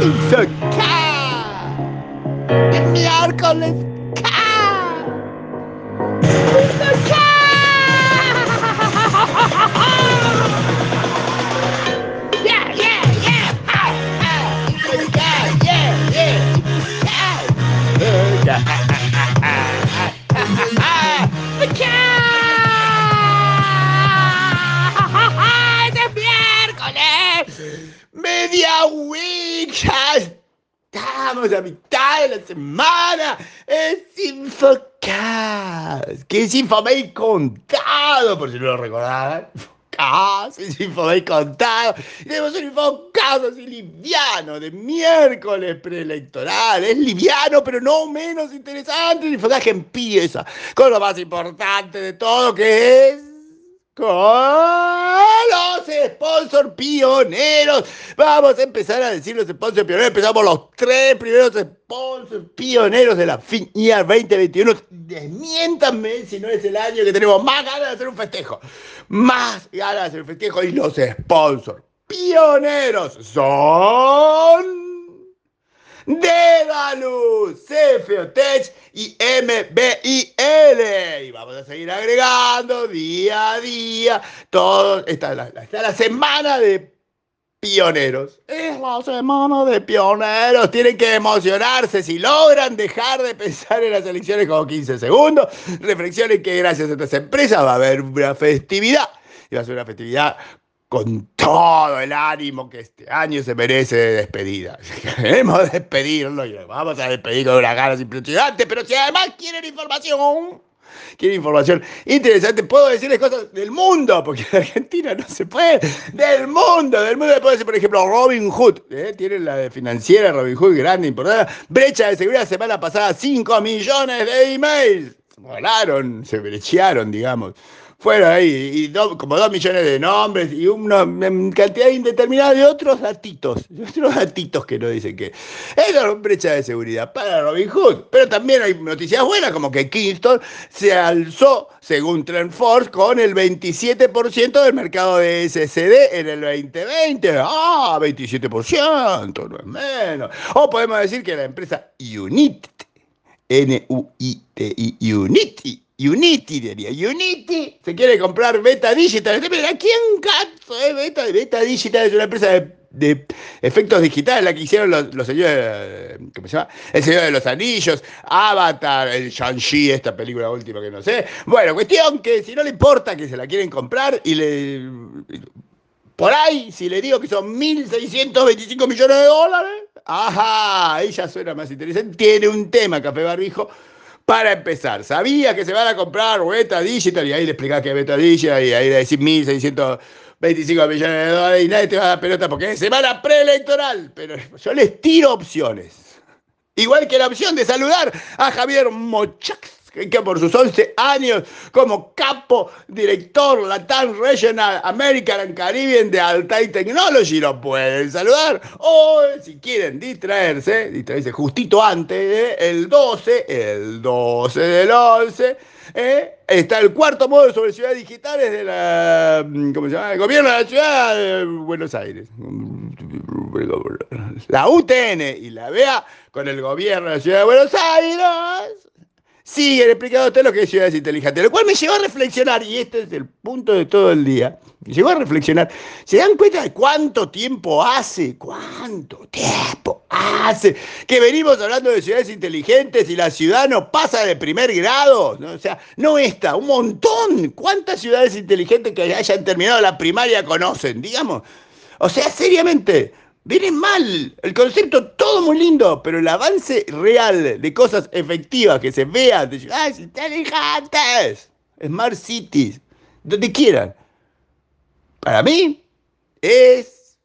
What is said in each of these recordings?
Ca. De miércoles. Estamos a mitad de la semana! ¡Es Infocast! Que es Infomail contado, por si no lo recordaban. Infocast, es Infomail contado. Y tenemos un Infocast así liviano, de miércoles preelectoral. Es liviano, pero no menos interesante. El Infocast que empieza con lo más importante de todo, que es con los sponsors pioneros. Vamos a empezar a decir los sponsors pioneros. Empezamos los tres primeros sponsors pioneros de la fin year 2021. Desmiéntanme si no es el año que tenemos más ganas de hacer un festejo. Más ganas de hacer un festejo. Y los sponsors pioneros son... Dedalus, CFOTech y MBIL. Y vamos a seguir agregando día a día. Todo, está, la, está la semana de pioneros. Es la semana de pioneros. Tienen que emocionarse si logran dejar de pensar en las elecciones como 15 segundos. Reflexionen que gracias a estas empresas va a haber una festividad. Y va a ser una festividad con todo el ánimo que este año se merece de despedida. Queremos despedirlo y vamos a despedir con una ganas impresionantes, pero si además quieren información, quieren información interesante, puedo decirles cosas del mundo, porque en Argentina no se puede, del mundo, del mundo, puedo decir, por ejemplo, Robin Hood, ¿eh? tienen la de financiera Robin Hood, grande, importante, brecha de seguridad, semana pasada, 5 millones de emails, volaron, se brechearon, digamos fueron ahí, como dos millones de nombres y una cantidad indeterminada de otros datitos, otros datitos que no dicen que es una brecha de seguridad para Robin Hood. Pero también hay noticias buenas, como que Kingston se alzó, según Trendforce, con el 27% del mercado de SSD en el 2020. ¡Ah! 27%, no es menos. O podemos decir que la empresa Unity, N-U-I-T-I, Unity, Unity, diría. Unity se quiere comprar Beta Digital. ¿A quién caso es Beta? Beta Digital es una empresa de, efectos digitales, la que hicieron los, los señores, ¿cómo se llama? El Señor de los Anillos, Avatar, el Shang-Chi, esta película última que no sé. Bueno, cuestión que si no le importa que se la quieren comprar y le... Por ahí, si le digo que son 1.625 millones de dólares, ajá, ahí ya suena más interesante. Tiene un tema, Café Barbijo, para empezar, sabía que se van a comprar Beta Digital y ahí le explicás que es Beta Digital y ahí le decís 1.625 millones de dólares y nadie te va a dar pelota porque es semana preelectoral. Pero yo les tiro opciones. Igual que la opción de saludar a Javier Mochax que por sus 11 años como capo director Latam Regional American and Caribbean de Altai Technology lo pueden saludar. O si quieren distraerse, distraerse justito antes, el 12, el 12 del 11. ¿eh? Está el cuarto módulo sobre ciudades digitales de la, ¿cómo se llama? El gobierno de la ciudad de Buenos Aires. La UTN y la BEA con el gobierno de la ciudad de Buenos Aires siguen explicándote lo que es ciudades inteligentes, lo cual me llevó a reflexionar, y este es el punto de todo el día, me llevó a reflexionar, ¿se dan cuenta de cuánto tiempo hace, cuánto tiempo hace que venimos hablando de ciudades inteligentes y la ciudad no pasa de primer grado? ¿no? O sea, no esta, un montón, ¿cuántas ciudades inteligentes que hayan terminado la primaria conocen, digamos? O sea, seriamente, Viene mal. El concepto todo muy lindo, pero el avance real de cosas efectivas que se vean de ciudades inteligentes, Smart Cities, donde quieran, para mí es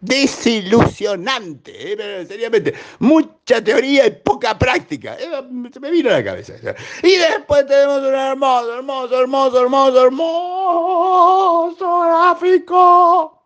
desilusionante, ¿eh? seriamente. Mucha teoría y poca práctica. Eh, se me vino a la cabeza. Y después tenemos un hermoso, hermoso, hermoso, hermoso, hermoso gráfico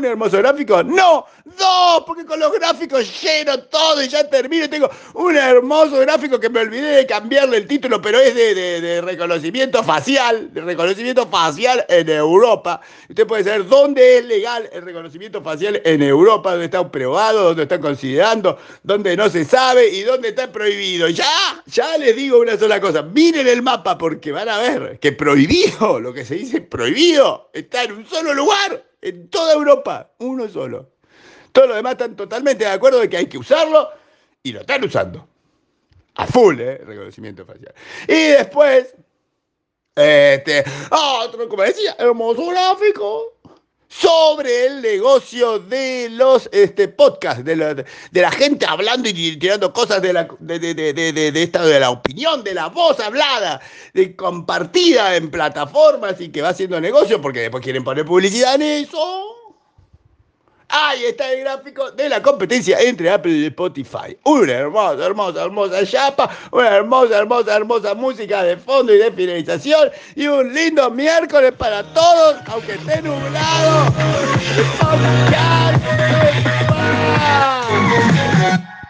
¿Un hermoso gráfico? No, dos, porque con los gráficos lleno todo y ya termino. Tengo un hermoso gráfico que me olvidé de cambiarle el título, pero es de, reconocimiento facial, de reconocimiento facial en Europa. Usted puede saber dónde es legal el reconocimiento facial en Europa, dónde está aprobado, dónde están considerando, dónde no se sabe y dónde está prohibido. Ya, ya les digo una sola cosa. Miren el mapa porque van a ver que prohibido, lo que se dice prohibido, está en un solo lugar en toda Europa, uno solo. Todos los demás están totalmente de acuerdo de que hay que usarlo y lo están usando. A full, ¿eh? Reconocimiento facial. Y después, este, otro, como decía, hermoso gráfico sobre el negocio de los este, podcasts, de la, de la gente hablando y tirando cosas de la, de, de, de, esta, de la opinión, de la voz hablada, de compartida en plataformas y que va haciendo negocio porque después quieren poner publicidad en eso. Ahí está el gráfico de la competencia entre Apple y Spotify. Una hermosa, hermosa, hermosa chapa, una hermosa, hermosa, hermosa música de fondo y de finalización y un lindo miércoles para todos, aunque esté nublado.